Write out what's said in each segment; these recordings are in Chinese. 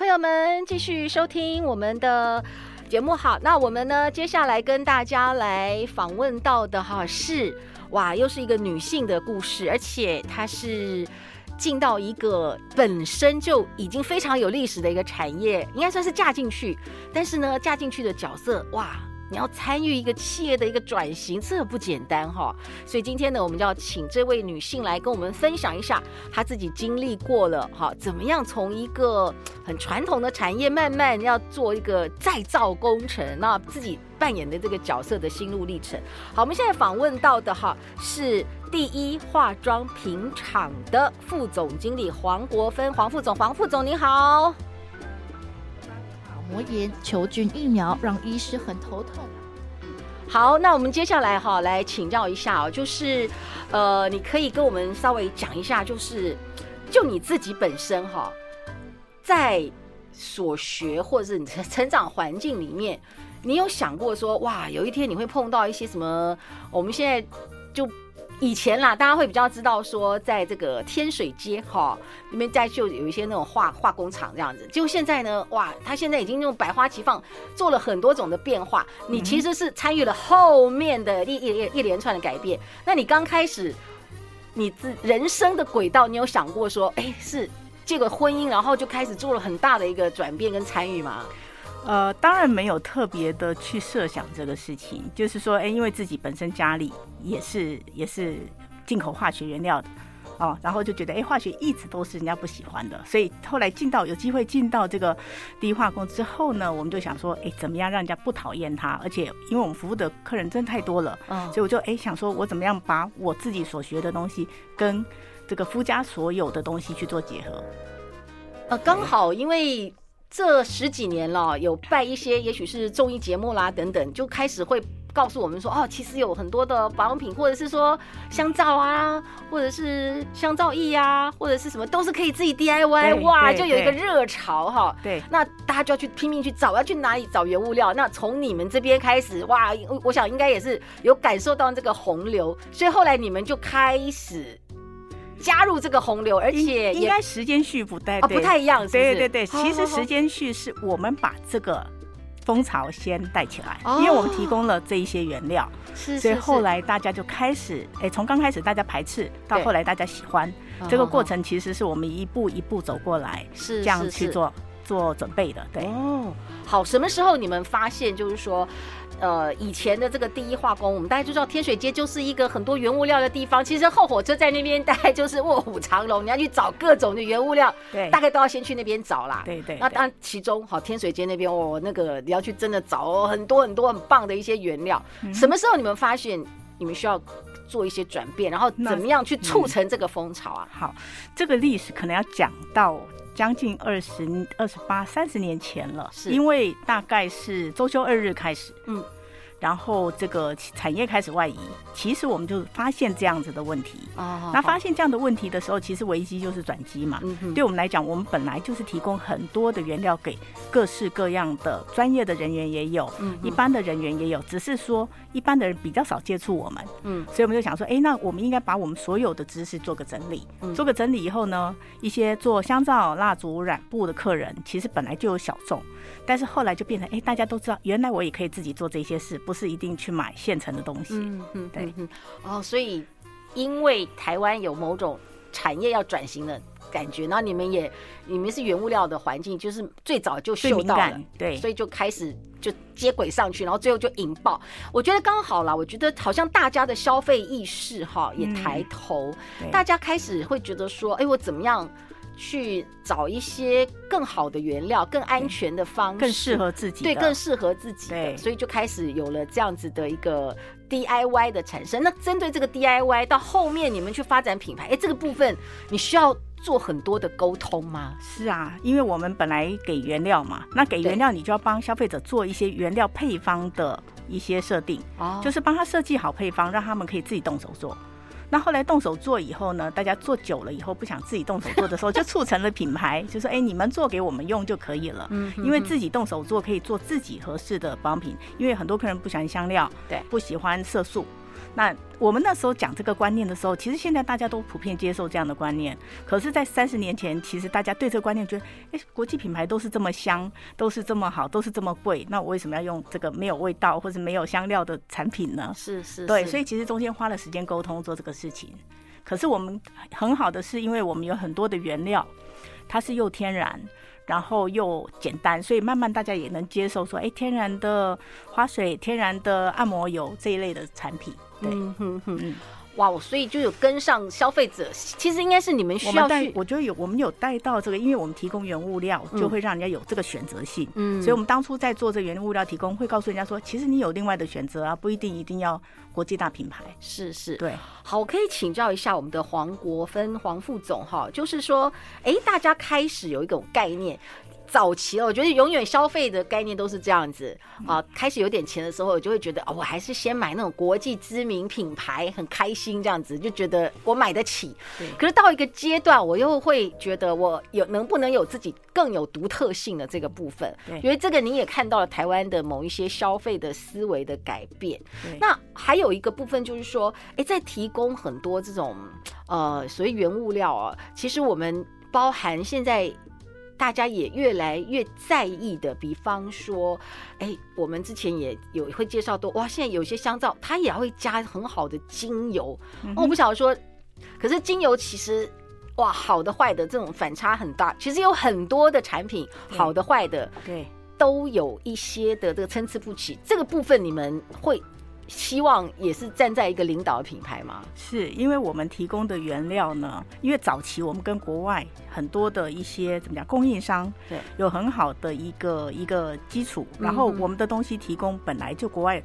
朋友们，继续收听我们的节目。好，那我们呢，接下来跟大家来访问到的哈是，哇，又是一个女性的故事，而且她是进到一个本身就已经非常有历史的一个产业，应该算是嫁进去，但是呢，嫁进去的角色，哇。你要参与一个企业的一个转型，这不简单哈。所以今天呢，我们就要请这位女性来跟我们分享一下她自己经历过了哈，怎么样从一个很传统的产业慢慢要做一个再造工程，那自己扮演的这个角色的心路历程。好，我们现在访问到的哈是第一化妆品厂的副总经理黄国芬，黄副总，黄副总您好。膜炎球菌疫苗让医师很头痛。好，那我们接下来哈来请教一下哦，就是呃，你可以跟我们稍微讲一下，就是就你自己本身哈，在所学或者是你的成长环境里面，你有想过说哇，有一天你会碰到一些什么？我们现在就。以前啦，大家会比较知道说，在这个天水街哈里面，在就有一些那种化化工厂这样子。就现在呢，哇，他现在已经用百花齐放，做了很多种的变化。你其实是参与了后面的一一一连串的改变。那你刚开始，你自人生的轨道，你有想过说，哎，是这个婚姻，然后就开始做了很大的一个转变跟参与吗？呃，当然没有特别的去设想这个事情，就是说，哎，因为自己本身家里也是也是进口化学原料的，哦，然后就觉得，哎，化学一直都是人家不喜欢的，所以后来进到有机会进到这个第一化工之后呢，我们就想说，哎，怎么样让人家不讨厌它？而且因为我们服务的客人真的太多了，嗯，所以我就哎想说，我怎么样把我自己所学的东西跟这个夫家所有的东西去做结合？呃，刚好因为。这十几年了，有拜一些，也许是综艺节目啦等等，就开始会告诉我们说，哦，其实有很多的保养品，或者是说香皂啊，或者是香皂液啊，或者是什么，都是可以自己 DIY，哇，就有一个热潮哈。对，那大家就要去拼命去找，要去哪里找原物料？那从你们这边开始，哇，我想应该也是有感受到这个洪流，所以后来你们就开始。加入这个洪流，而且应该时间序不太、哦、不太一样是不是？对对对，其实时间序是我们把这个风潮先带起来，哦、因为我们提供了这一些原料，是，所以后来大家就开始，哎，从刚开始大家排斥，到后来大家喜欢，这个过程其实是我们一步一步走过来，是这样去做做准备的。对哦，好，什么时候你们发现就是说？呃，以前的这个第一化工，我们大家就知道天水街就是一个很多原物料的地方。其实后火车在那边，大概就是卧虎藏龙，你要去找各种的原物料，对，大概都要先去那边找啦。对对，对。那当然，其中好天水街那边哦，那个你要去真的找很多很多很棒的一些原料。嗯、什么时候你们发现你们需要做一些转变，然后怎么样去促成这个风潮啊？好，这个历史可能要讲到将近二十二十八三十年前了，是。因为大概是周休二日开始，嗯。然后这个产业开始外移，其实我们就发现这样子的问题。哦，那发现这样的问题的时候，其实危机就是转机嘛。嗯，对我们来讲，我们本来就是提供很多的原料给各式各样的专业的人员也有，嗯，一般的人员也有，只是说一般的人比较少接触我们。嗯，所以我们就想说，哎，那我们应该把我们所有的知识做个整理。嗯，做个整理以后呢，一些做香皂、蜡烛、染布的客人，其实本来就有小众。但是后来就变成，哎，大家都知道，原来我也可以自己做这些事，不是一定去买现成的东西。嗯嗯，对嗯。哦，所以因为台湾有某种产业要转型的感觉，那你们也，你们是原物料的环境，就是最早就嗅到了，对，所以就开始就接轨上去，然后最后就引爆。我觉得刚好啦，我觉得好像大家的消费意识哈也抬头，嗯，大家开始会觉得说，哎，我怎么样？去找一些更好的原料，更安全的方式，更适合自己，对，更适合自己的，对，所以就开始有了这样子的一个 DIY 的产生。那针对这个 DIY，到后面你们去发展品牌，哎，这个部分你需要做很多的沟通吗？是啊，因为我们本来给原料嘛，那给原料你就要帮消费者做一些原料配方的一些设定，哦，就是帮他设计好配方，让他们可以自己动手做。那后来动手做以后呢，大家做久了以后不想自己动手做的时候，就促成了品牌，就说哎，你们做给我们用就可以了。嗯，因为自己动手做可以做自己合适的保养品，因为很多客人不喜欢香料，对，不喜欢色素。那我们那时候讲这个观念的时候，其实现在大家都普遍接受这样的观念。可是，在三十年前，其实大家对这个观念觉得，哎，国际品牌都是这么香，都是这么好，都是这么贵，那我为什么要用这个没有味道或者没有香料的产品呢？是是，对，所以其实中间花了时间沟通做这个事情。可是我们很好的是，因为我们有很多的原料，它是又天然。然后又简单，所以慢慢大家也能接受说，哎，天然的花水、天然的按摩油这一类的产品。对，嗯哼哼，哇，所以就有跟上消费者。其实应该是你们需要去，我觉得有，我们有带到这个，因为我们提供原物料，就会让人家有这个选择性。嗯，所以我们当初在做这原物料提供，会告诉人家说，其实你有另外的选择啊，不一定一定要国际大品牌。是是，对。好，我可以请教一下我们的黄国芬黄副总哈，就是说，哎，大家开始有一种概念。早期了，我觉得永远消费的概念都是这样子啊。开始有点钱的时候，我就会觉得哦，我还是先买那种国际知名品牌，很开心这样子，就觉得我买得起。可是到一个阶段，我又会觉得我有能不能有自己更有独特性的这个部分。对。因为这个你也看到了台湾的某一些消费的思维的改变。那还有一个部分就是说，哎，在提供很多这种呃所谓原物料啊，其实我们包含现在。大家也越来越在意的，比方说，哎，我们之前也有会介绍多哇，现在有些香皂它也会加很好的精油，嗯、我不晓得说，可是精油其实哇，好的坏的这种反差很大，其实有很多的产品，好的坏的，对，都有一些的这个参差不齐，这个部分你们会。希望也是站在一个领导的品牌吗？是因为我们提供的原料呢，因为早期我们跟国外很多的一些怎么讲供应商，对，有很好的一个一个基础，然后我们的东西提供本来就国外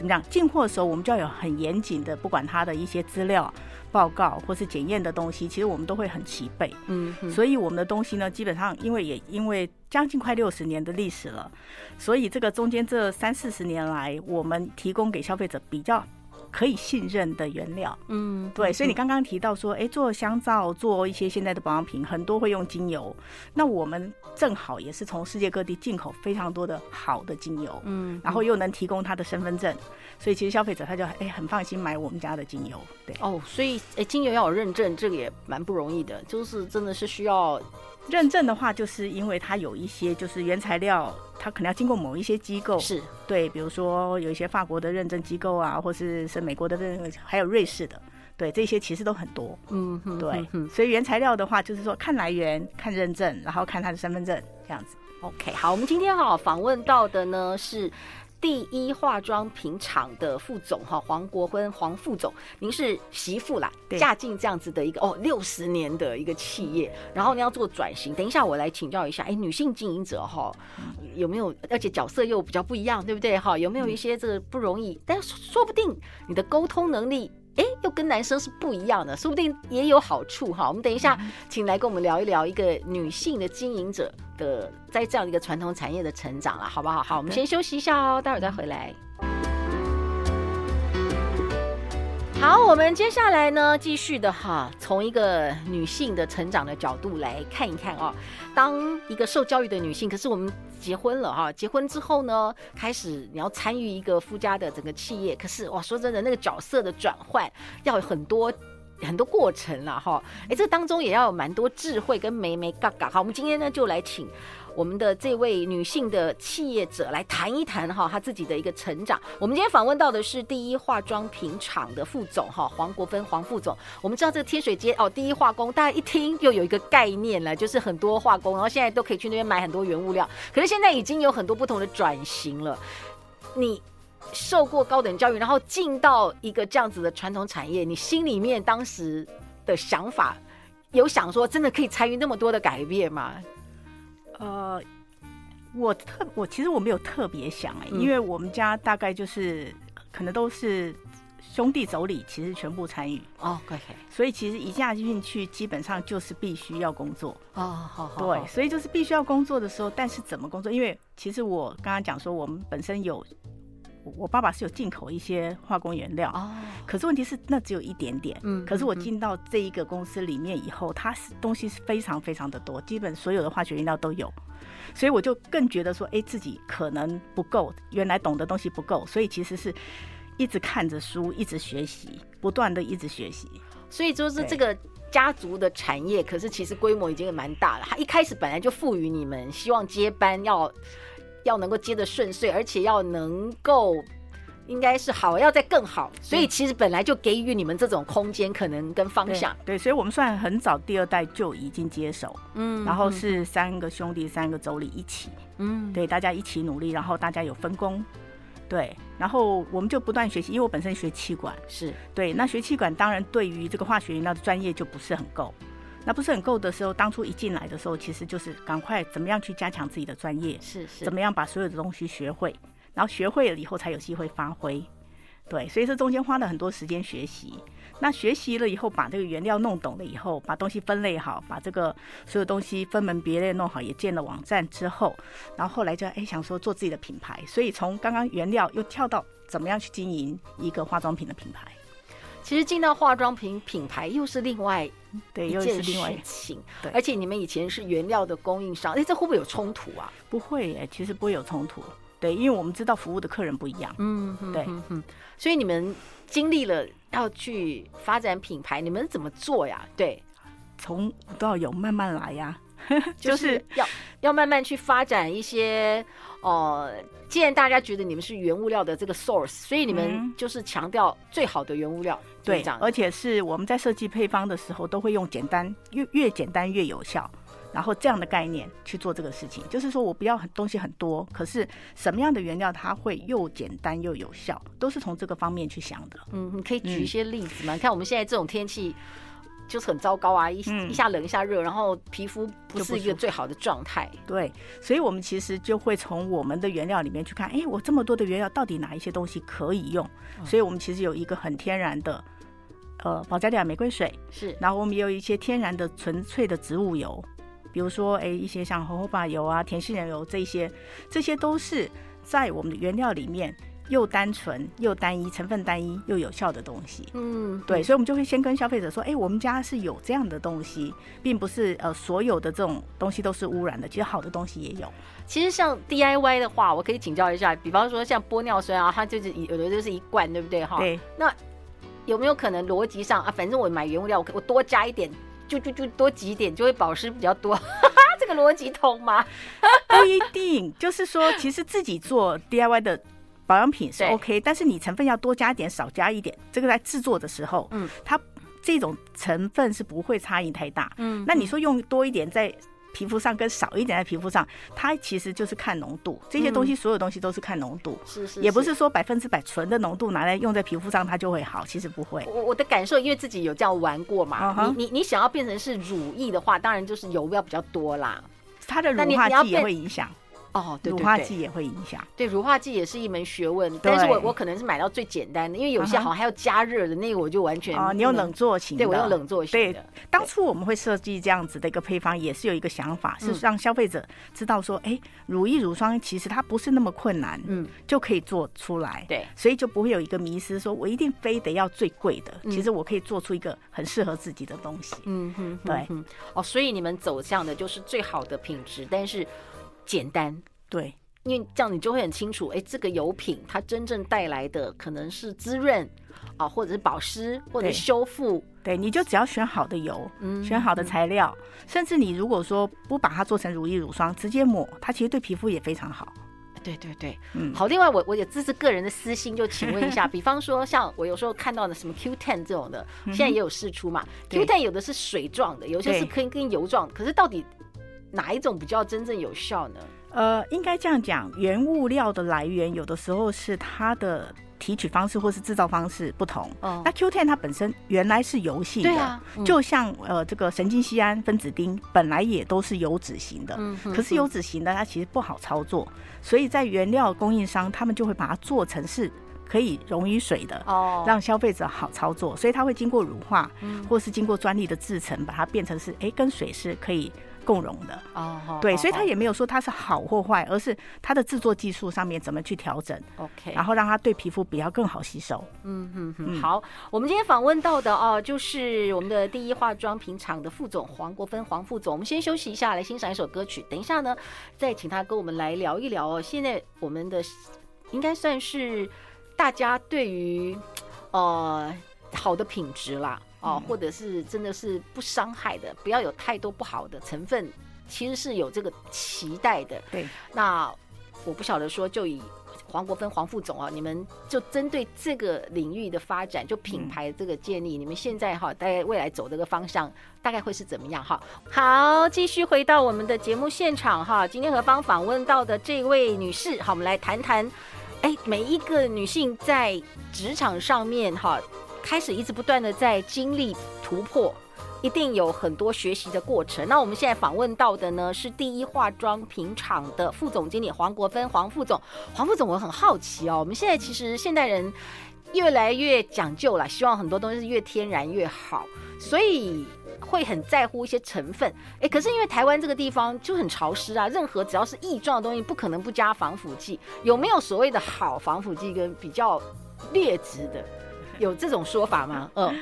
怎么讲进货的时候，我们就要有很严谨的，不管它的一些资料。报告或是检验的东西，其实我们都会很齐备。嗯，所以我们的东西呢，基本上因为也因为将近快六十年的历史了，所以这个中间这三四十年来，我们提供给消费者比较。可以信任的原料，嗯，对，所以你刚刚提到说，哎，做香皂，做一些现在的保养品，很多会用精油，那我们正好也是从世界各地进口非常多的好的精油，嗯，然后又能提供他的身份证，所以其实消费者他就哎很放心买我们家的精油，对，哦，所以哎精油要有认证，这个也蛮不容易的，就是真的是需要。认证的话，就是因为它有一些就是原材料，它可能要经过某一些机构，是对，比如说有一些法国的认证机构啊，或是是美国的认证，还有瑞士的，对，这些其实都很多，嗯，对，所以原材料的话，就是说看来源、看认证，然后看他的身份证这样子。OK，好，我们今天哈访问到的呢是。第一化妆品厂的副总哈黄国坤黄副总，您是媳妇啦，嫁进这样子的一个哦六十年的一个企业，然后你要做转型。等一下我来请教一下，哎，女性经营者哈有没有？而且角色又比较不一样，对不对哈？有没有一些这个不容易？但说不定你的沟通能力。哎，又跟男生是不一样的，说不定也有好处哈。我们等一下，请来跟我们聊一聊一个女性的经营者的在这样一个传统产业的成长了，好不好？好，我们先休息一下哦，待会儿再回来。好，我们接下来呢，继续的哈，从一个女性的成长的角度来看一看哦。当一个受教育的女性，可是我们结婚了哈，结婚之后呢，开始你要参与一个夫家的整个企业，可是哇，说真的，那个角色的转换要有很多很多过程了哈。哎，这当中也要有蛮多智慧跟眉眉嘎嘎。好，我们今天呢就来请。我们的这位女性的企业者来谈一谈哈，她自己的一个成长。我们今天访问到的是第一化妆品厂的副总哈，黄国芬黄副总。我们知道这个天水街哦，第一化工，大家一听就有一个概念了，就是很多化工，然后现在都可以去那边买很多原物料。可是现在已经有很多不同的转型了。你受过高等教育，然后进到一个这样子的传统产业，你心里面当时的想法有想说，真的可以参与那么多的改变吗？呃，我特我其实我没有特别想哎、欸，因为我们家大概就是可能都是兄弟妯娌其实全部参与。哦，OK，所以其实一嫁进去，基本上就是必须要工作。哦，好好，对，所以就是必须要工作的时候，但是怎么工作？因为其实我刚刚讲说，我们本身有，我爸爸是有进口一些化工原料哦，可是问题是那只有一点点，嗯，可是我进到这一个公司里面以后，它是东西是非常非常的多，基本所有的化学原料都有，所以我就更觉得说，哎，自己可能不够，原来懂的东西不够，所以其实是。一直看着书，一直学习，不断的一直学习，所以就是这个家族的产业，可是其实规模已经蛮大了。他一开始本来就赋予你们，希望接班要要能够接得顺遂，而且要能够应该是好，要再更好。所以其实本来就给予你们这种空间，可能跟方向。对，对，所以我们算很早，第二代就已经接手，嗯，然后是三个兄弟，三个妯娌一起，嗯，对，大家一起努力，然后大家有分工。对，然后我们就不断学习，因为我本身学气管，是对。那学气管当然对于这个化学原料的专业就不是很够。那不是很够的时候，当初一进来的时候，其实就是赶快怎么样去加强自己的专业，是是，怎么样把所有的东西学会，然后学会了以后才有机会发挥。对，所以这中间花了很多时间学习。那学习了以后，把这个原料弄懂了以后，把东西分类好，把这个所有东西分门别类弄好，也建了网站之后，然后后来就哎想说做自己的品牌，所以从刚刚原料又跳到怎么样去经营一个化妆品的品牌。其实进到化妆品品牌又是另外 对，又是另外事情。对，而且你们以前是原料的供应商，哎，这会不会有冲突啊？不会哎，其实不会有冲突。对，因为我们知道服务的客人不一样。嗯，对，所以你们经历了。要去发展品牌，你们怎么做呀？对，从到有慢慢来呀，就是要要慢慢去发展一些哦、呃。既然大家觉得你们是原物料的这个 source，所以你们就是强调最好的原物料。嗯、对，而且是我们在设计配方的时候，都会用简单，越越简单越有效。然后这样的概念去做这个事情，就是说我不要很东西很多，可是什么样的原料它会又简单又有效，都是从这个方面去想的。嗯，你可以举一些例子吗？你、嗯、看我们现在这种天气就是很糟糕啊，一一下冷一下热，然后皮肤不是一个最好的状态。对，所以我们其实就会从我们的原料里面去看，哎，我这么多的原料到底哪一些东西可以用？所以我们其实有一个很天然的，呃，保加利亚玫瑰水是，然后我们也有一些天然的纯粹的植物油。比如说，哎，一些像荷荷巴油啊、甜杏仁油这些，这些都是在我们的原料里面又单纯又单一，成分单一又有效的东西。嗯，对，所以我们就会先跟消费者说，哎，我们家是有这样的东西，并不是呃所有的这种东西都是污染的，其实好的东西也有。其实像 DIY 的话，我可以请教一下，比方说像玻尿酸啊，它就是有的就是一罐，对不对？哈，对。那有没有可能逻辑上啊，反正我买原物料，我我多加一点。就就就多挤一点，就会保湿比较多，这个逻辑通吗？不一定，就是说，其实自己做 DIY 的保养品是 OK，但是你成分要多加一点，少加一点，这个在制作的时候，嗯，它这种成分是不会差异太大，嗯，那你说用多一点在。皮肤上跟少一点在皮肤上，它其实就是看浓度。这些东西，所有东西都是看浓度，是是，也不是说百分之百纯的浓度拿来用在皮肤上它就会好，其实不会。我我的感受，因为自己有这样玩过嘛。Uh-huh. 你你你想要变成是乳液的话，当然就是油要比较多啦。它的乳化剂也会影响。哦，对，对，对，乳化剂也会影响。对，乳化剂也是一门学问。但是我我可能是买到最简单的，因为有些好像还要加热的那个，我就完全哦，你用冷做型的。对，我用冷做型的。对，当初我们会设计这样子的一个配方，也是有一个想法，是让消费者知道说，哎，乳液乳霜其实它不是那么困难，嗯，就可以做出来。对，所以就不会有一个迷失，说我一定非得要最贵的。其实我可以做出一个很适合自己的东西。嗯哼，对。哦，所以你们走向的就是最好的品质，但是简单。对。因为这样你就会很清楚，哎，这个油品它真正带来的可能是滋润啊，或者是保湿，或者修复。对，你就只要选好的油，嗯，选好的材料，嗯，甚至你如果说不把它做成乳液乳霜，直接抹，它其实对皮肤也非常好。对对对，嗯，好。另外，我我也支持个人的私心，就请问一下，比方说像我有时候看到的什么 Q10 这种的，现在也有试出嘛？Q10 有的是水状的，有些是可以跟油状，可是到底哪一种比较真正有效呢？呃，应该这样讲，原物料的来源有的时候是它的提取方式或是制造方式不同。哦，那 Q10 它本身原来是油性的，对啊，嗯，就像呃这个神经酰胺分子丁本来也都是油脂型的，嗯，可是油脂型的它其实不好操作，所以在原料供应商他们就会把它做成是可以溶于水的哦，让消费者好操作，所以它会经过乳化，嗯，或是经过专利的制成，把它变成是哎跟水是可以。共融的哦，对，所以他也没有说它是好或坏，而是它的制作技术上面怎么去调整，OK，然后让它对皮肤比较更好吸收。嗯嗯嗯。好，我们今天访问到的哦，就是我们的第一化妆品厂的副总黄国芬黄副总。我们先休息一下，来欣赏一首歌曲。等一下呢，再请他跟我们来聊一聊哦。现在我们的应该算是大家对于呃好的品质啦。哦，或者是真的是不伤害的，不要有太多不好的成分，其实是有这个期待的。对，那我不晓得说，就以黄国芬黄副总啊，你们就针对这个领域的发展，就品牌这个建立，嗯、你们现在哈，大概未来走这个方向，大概会是怎么样哈？好，继续回到我们的节目现场哈，今天何方访问到的这位女士，好，我们来谈谈，哎，每一个女性在职场上面哈。开始一直不断的在经历突破，一定有很多学习的过程。那我们现在访问到的呢，是第一化妆品厂的副总经理黄国芬黄副总。黄副总，我很好奇哦，我们现在其实现代人越来越讲究了，希望很多东西是越天然越好，所以会很在乎一些成分。哎，可是因为台湾这个地方就很潮湿啊，任何只要是异状的东西，不可能不加防腐剂。有没有所谓的好防腐剂跟比较劣质的？有这种说法吗？嗯，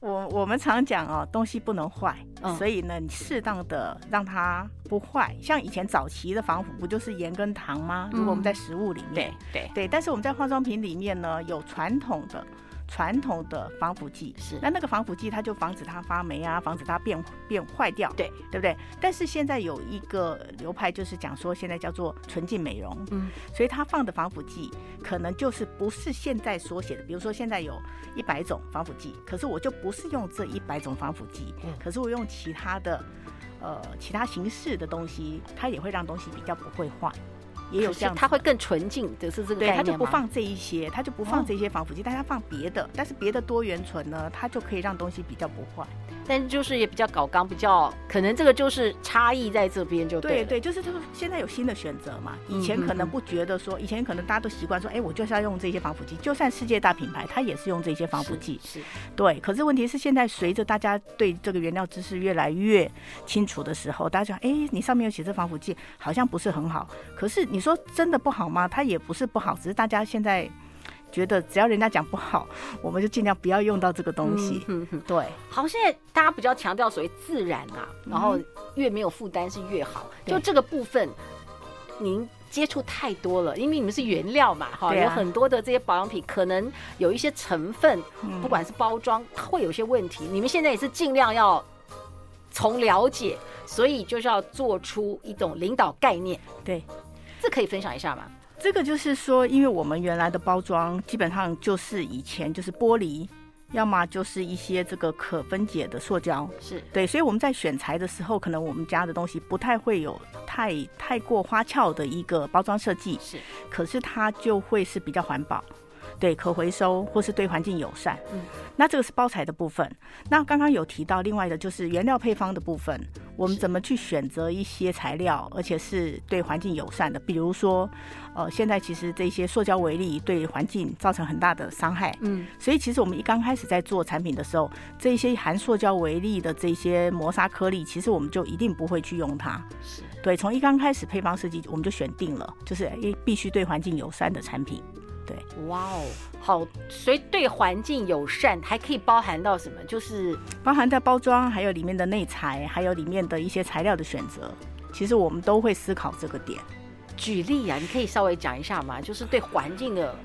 我我们常讲哦，东西不能坏，嗯，所以呢，你适当的让它不坏。像以前早期的防腐不就是盐跟糖吗？如果我们在食物里面，嗯，对对对，但是我们在化妆品里面呢，有传统的。传统的防腐剂。是，那那个防腐剂它就防止它发霉啊，防止它变变坏掉，对。对不对？但是现在有一个流派就是讲说，现在叫做纯净美容，嗯，所以它放的防腐剂可能就是不是现在所写的，比如说现在有一百种防腐剂，可是我就不是用这一百种防腐剂，嗯，可是我用其他的呃其他形式的东西，它也会让东西比较不会坏。也有这样，它会更纯净，就是这个概念吗？对，它就不放这一些，它就不放这些防腐剂，哦，但它放别的，但是别的多元醇呢，它就可以让东西比较不坏。但就是也比较搞刚，比较可能这个就是差异在这边就对。对对，就是他说现在有新的选择嘛，以前可能不觉得说，以前可能大家都习惯说，哎，我就是要用这些防腐剂，就算世界大品牌，它也是用这些防腐剂。是，是。对，可是问题是现在随着大家对这个原料知识越来越清楚的时候，大家讲，哎，你上面有写这防腐剂，好像不是很好。可是你说真的不好吗？它也不是不好，只是大家现在。觉得只要人家讲不好，我们就尽量不要用到这个东西。嗯哼哼，对。好，现在大家比较强调所谓自然啊，然后越没有负担是越好。嗯、就这个部分，您接触太多了，因为你们是原料嘛，哈、啊，有很多的这些保养品可能有一些成分，嗯、不管是包装会有些问题。你们现在也是尽量要从了解，所以就是要做出一种领导概念。对，这可以分享一下吗？这个就是说，因为我们原来的包装基本上就是以前就是玻璃，要么就是一些这个可分解的塑胶，是对，所以我们在选材的时候，可能我们家的东西不太会有太太过花俏的一个包装设计，是，可是它就会是比较环保。对，可回收或是对环境友善。嗯，那这个是包材的部分。那刚刚有提到另外的就是原料配方的部分，我们怎么去选择一些材料，而且是对环境友善的？比如说，呃，现在其实这些塑胶微粒对环境造成很大的伤害。嗯，所以其实我们一刚开始在做产品的时候，这些含塑胶微粒的这些磨砂颗粒，其实我们就一定不会去用它。是对，从一刚开始配方设计，我们就选定了，就是一必须对环境友善的产品。对，哇哦，好，所以对环境友善还可以包含到什么？就是包含在包装，还有里面的内材，还有里面的一些材料的选择，其实我们都会思考这个点。举例啊，你可以稍微讲一下吗？就是对环境的。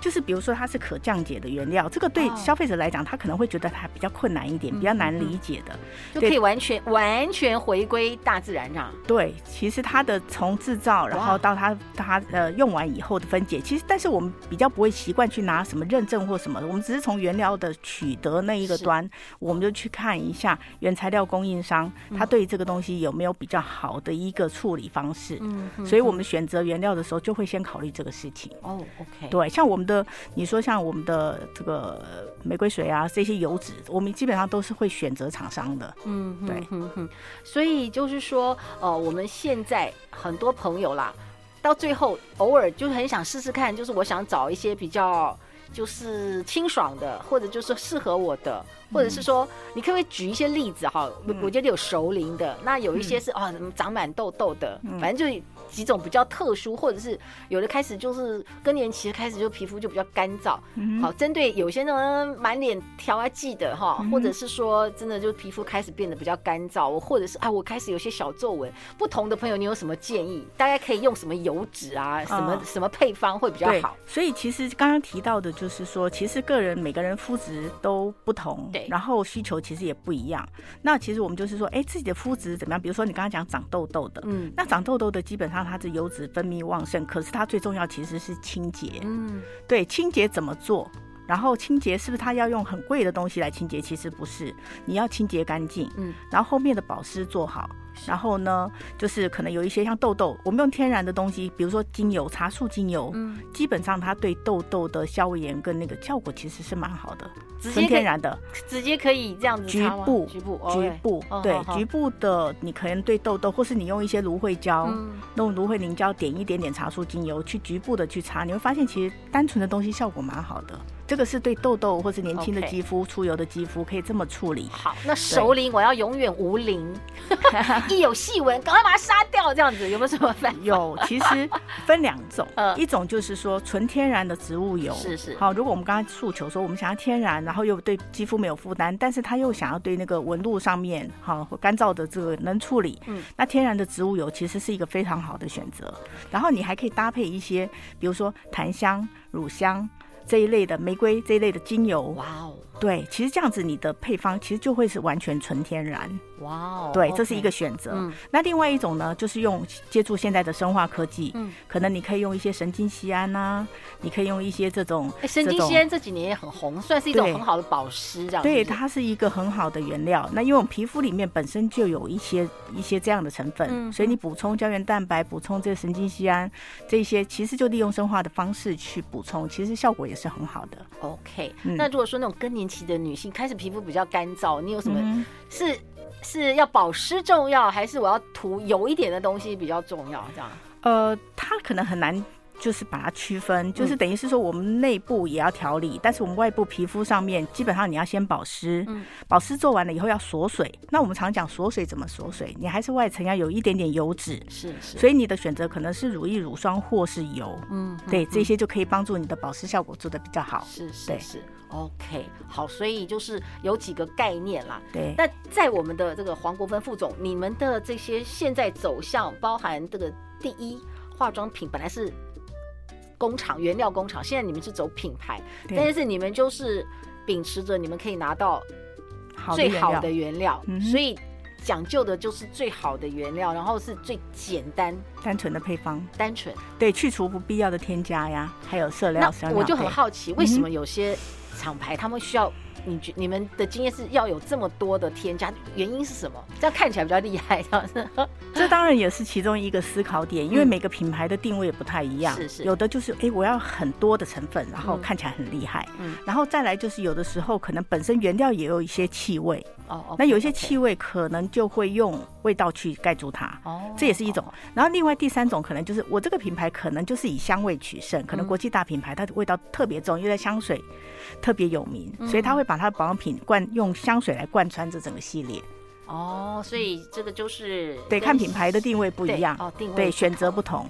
就是比如说它是可降解的原料，这个对消费者来讲，他可能会觉得它比较困难一点，比较难理解的，就可以完全完全回归大自然上。对，其实它的从制造，然后到它它呃用完以后的分解，其实但是我们比较不会习惯去拿什么认证或什么，我们只是从原料的取得那一个端，我们就去看一下原材料供应商他对这个东西有没有比较好的一个处理方式。嗯，所以我们选择原料的时候就会先考虑这个事情。哦，OK，对，像我们。的你说像我们的这个玫瑰水啊，这些油脂，我们基本上都是会选择厂商的。嗯，对，嗯哼，所以就是说，呃，我们现在很多朋友啦，到最后偶尔就是很想试试看，就是我想找一些比较就是清爽的，或者就是适合我的。或者是说，你可不可以举一些例子哈？我我觉得有熟龄的，那有一些是啊，长满痘痘的，反正就几种比较特殊，或者是有的开始就是更年期开始就皮肤就比较干燥。好，针对有些那种满脸调啊剂的哈，或者是说真的就皮肤开始变得比较干燥，或者是啊我开始有些小皱纹，不同的朋友你有什么建议？大家可以用什么油脂啊？什么什么配方会比较好？所以其实刚刚提到的就是说，其实个人每个人肤质都不同。对。然后需求其实也不一样。那其实我们就是说，哎，自己的肤质怎么样？比如说你刚刚讲长痘痘的，嗯，那长痘痘的基本上它是油脂分泌旺盛，可是它最重要其实是清洁。嗯，对，清洁怎么做？然后清洁是不是它要用很贵的东西来清洁？其实不是，你要清洁干净。嗯，然后后面的保湿做好。然后呢，就是可能有一些像痘痘，我们用天然的东西，比如说精油、茶树精油，嗯，基本上它对痘痘的消炎跟那个效果其实是蛮好的，纯天然的，直接可以这样子局部局部局部对局部的，你可能对痘痘，或是你用一些芦荟胶，用芦荟凝胶点一点点茶树精油去局部的去擦，你会发现其实单纯的东西效果蛮好的。这个是对痘痘或是年轻的肌肤、出油的肌肤可以这么处理。好，那熟龄我要永远无龄，一有细纹赶快把它杀掉，这样子有没有什么办法？有，其实分两种，一种就是说纯天然的植物油，是是。好，如果我们刚刚诉求说我们想要天然，然后又对肌肤没有负担，但是它又想要对那个纹路上面好干燥的这个能处理，嗯，那天然的植物油其实是一个非常好的选择。然后你还可以搭配一些，比如说檀香、乳香。这一类的玫瑰，这一类的精油，哇哦，对，其实这样子你的配方其实就会是完全纯天然。哇哦，对，这是一个选择。嗯，那另外一种呢，就是用借助现在的生化科技，嗯，可能你可以用一些神经酰胺呐，你可以用一些这种。神经酰胺这几年也很红，算是一种很好的保湿，这样。对，它是一个很好的原料。那因为我们皮肤里面本身就有一些一些这样的成分，所以你补充胶原蛋白，补充这个神经酰胺，这些其实就利用生化的方式去补充，其实效果也是很好的。OK，那如果说那种更年期的女性开始皮肤比较干燥，你有什么是？是要保湿重要，还是我要涂油一点的东西比较重要？这样？呃，它可能很难。就是把它区分，就是等于是说我们内部也要调理，嗯、但是我们外部皮肤上面基本上你要先保湿，嗯、保湿做完了以后要锁水。那我们常讲锁水怎么锁水？你还是外层要有一点点油脂，是是。所以你的选择可能是乳液、乳霜或是油，嗯，对，这些就可以帮助你的保湿效果做得比较好。是是是，OK，好，所以就是有几个概念啦。对，那在我们的这个黄国芬副总，你们的这些现在走向，包含这个第一化妆品本来是。工厂原料工厂，现在你们是走品牌，但是你们就是秉持着你们可以拿到最好的原料，所以讲究的就是最好的原料，然后是最简单。单纯的配方，单纯。对，去除不必要的添加呀，还有色料。那我就很好奇，为什么有些厂牌他们需要？你觉你们的经验是要有这么多的添加，原因是什么？这样看起来比较厉害，这样子。这当然也是其中一个思考点，因为每个品牌的定位也不太一样。是是。有的就是，哎，我要很多的成分，然后看起来很厉害。嗯。然后再来就是，有的时候可能本身原料也有一些气味。哦。那有一些气味可能就会用味道去盖住它。哦。这也是一种。然后另外第三种可能就是，我这个品牌可能就是以香味取胜，可能国际大品牌它的味道特别重，因为香水特别有名，所以它会。把它的保养品贯用香水来贯穿这整个系列哦，所以这个就是对看品牌的定位不一样哦，定位对选择不同。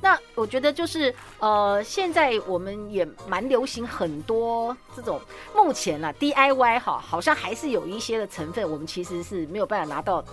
那我觉得就是呃，现在我们也蛮流行很多这种目前啊 DIY 哈，好像还是有一些的成分，我们其实是没有办法拿到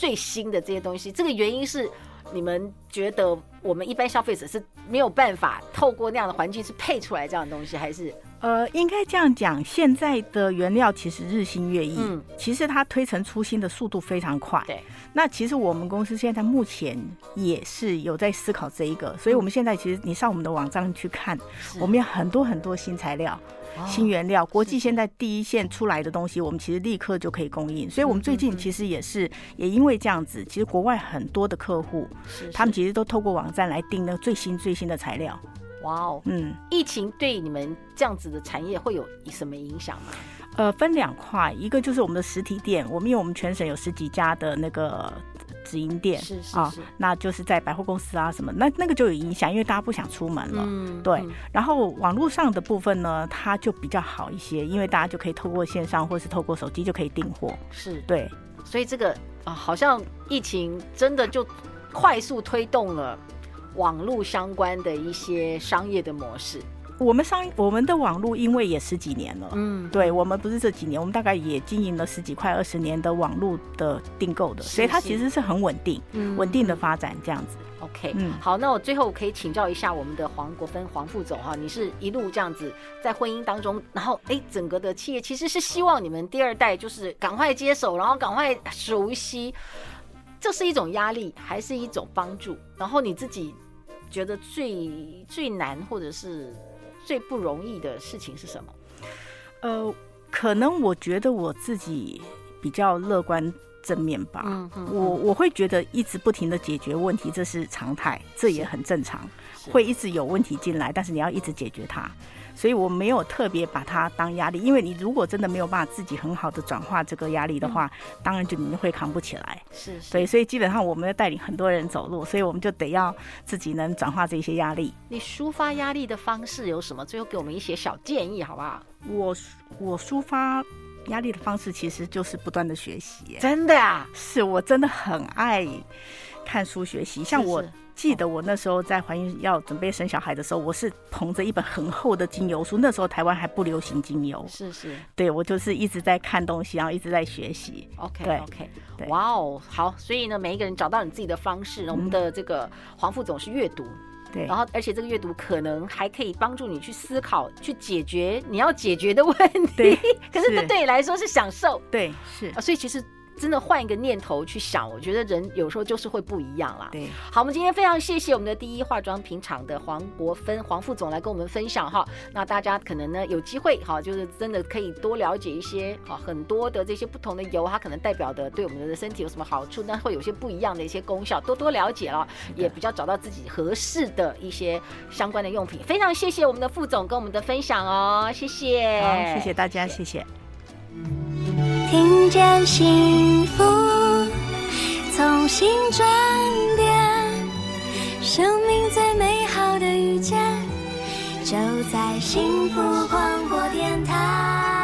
最新的这些东西。这个原因是你们觉得我们一般消费者是没有办法透过那样的环境是配出来这样的东西，还是？呃，应该这样讲，现在的原料其实日新月异，嗯，其实它推陈出新的速度非常快。对，那其实我们公司现在目前也是有在思考这一个，所以我们现在其实你上我们的网站去看，我们有很多很多新材料、哦、新原料，国际现在第一线出来的东西，我们其实立刻就可以供应。所以我们最近其实也是也因为这样子，其实国外很多的客户，他们其实都透过网站来订那个最新最新的材料。哇哦嗯，疫情对你们这样子的产业会有什么影响吗？呃，分两块，一个就是我们的实体店，我们因为我们全省有十几家的那个直营店，是是是，那就是在百货公司啊什么，那那个就有影响，因为大家不想出门了。嗯，对。然后网络上的部分呢，它就比较好一些，因为大家就可以透过线上或是透过手机就可以订货。是对，所以这个啊，好像疫情真的就快速推动了网络相关的一些商业的模式。我们商我们的网络，因为也十几年了，嗯，对，我们不是这几年，我们大概也经营了十几快二十年的网络的订购的，所以它其实是很稳定，嗯，稳定的发展这样子。OK，嗯，好，那我最后可以请教一下我们的黄国芬黄副总哈，你是一路这样子在婚姻当中，然后哎，整个的企业其实是希望你们第二代就是赶快接手，然后赶快熟悉，这是一种压力还是一种帮助？然后你自己觉得最最难或者是？最不容易的事情是什么？呃，可能我觉得我自己比较乐观正面吧。嗯嗯，我我会觉得一直不停的解决问题，这是常态，这也很正常。会一直有问题进来，但是你要一直解决它。所以我没有特别把它当压力，因为你如果真的没有办法自己很好的转化这个压力的话，嗯、当然就你会扛不起来。是，是，对，所以基本上我们要带领很多人走路，所以我们就得要自己能转化这些压力。你抒发压力的方式有什么？最后给我们一些小建议，好不好？我我抒发压力的方式其实就是不断的学习。真的啊？是我真的很爱看书学习，像我。记得我那时候在怀孕要准备生小孩的时候，我是捧着一本很厚的精油书。那时候台湾还不流行精油，是是，对我就是一直在看东西，然后一直在学习。OK OK，哇哦，好，所以呢，每一个人找到你自己的方式。我们的这个黄副总是阅读，对，然后而且这个阅读可能还可以帮助你去思考、去解决你要解决的问题。对，可是这对你来说是享受。对，是啊，所以其实。真的换一个念头去想，我觉得人有时候就是会不一样啦。对，好，我们今天非常谢谢我们的第一化妆品厂的黄国芬黄副总来跟我们分享哈。那大家可能呢有机会哈，就是真的可以多了解一些哈，很多的这些不同的油，它可能代表的对我们的身体有什么好处，那会有些不一样的一些功效，多多了解了，也比较找到自己合适的一些相关的用品。非常谢谢我们的副总跟我们的分享哦，谢谢，好，谢谢大家，谢谢。听见幸福，从心转变，生命最美好的遇见，就在幸福广播电台。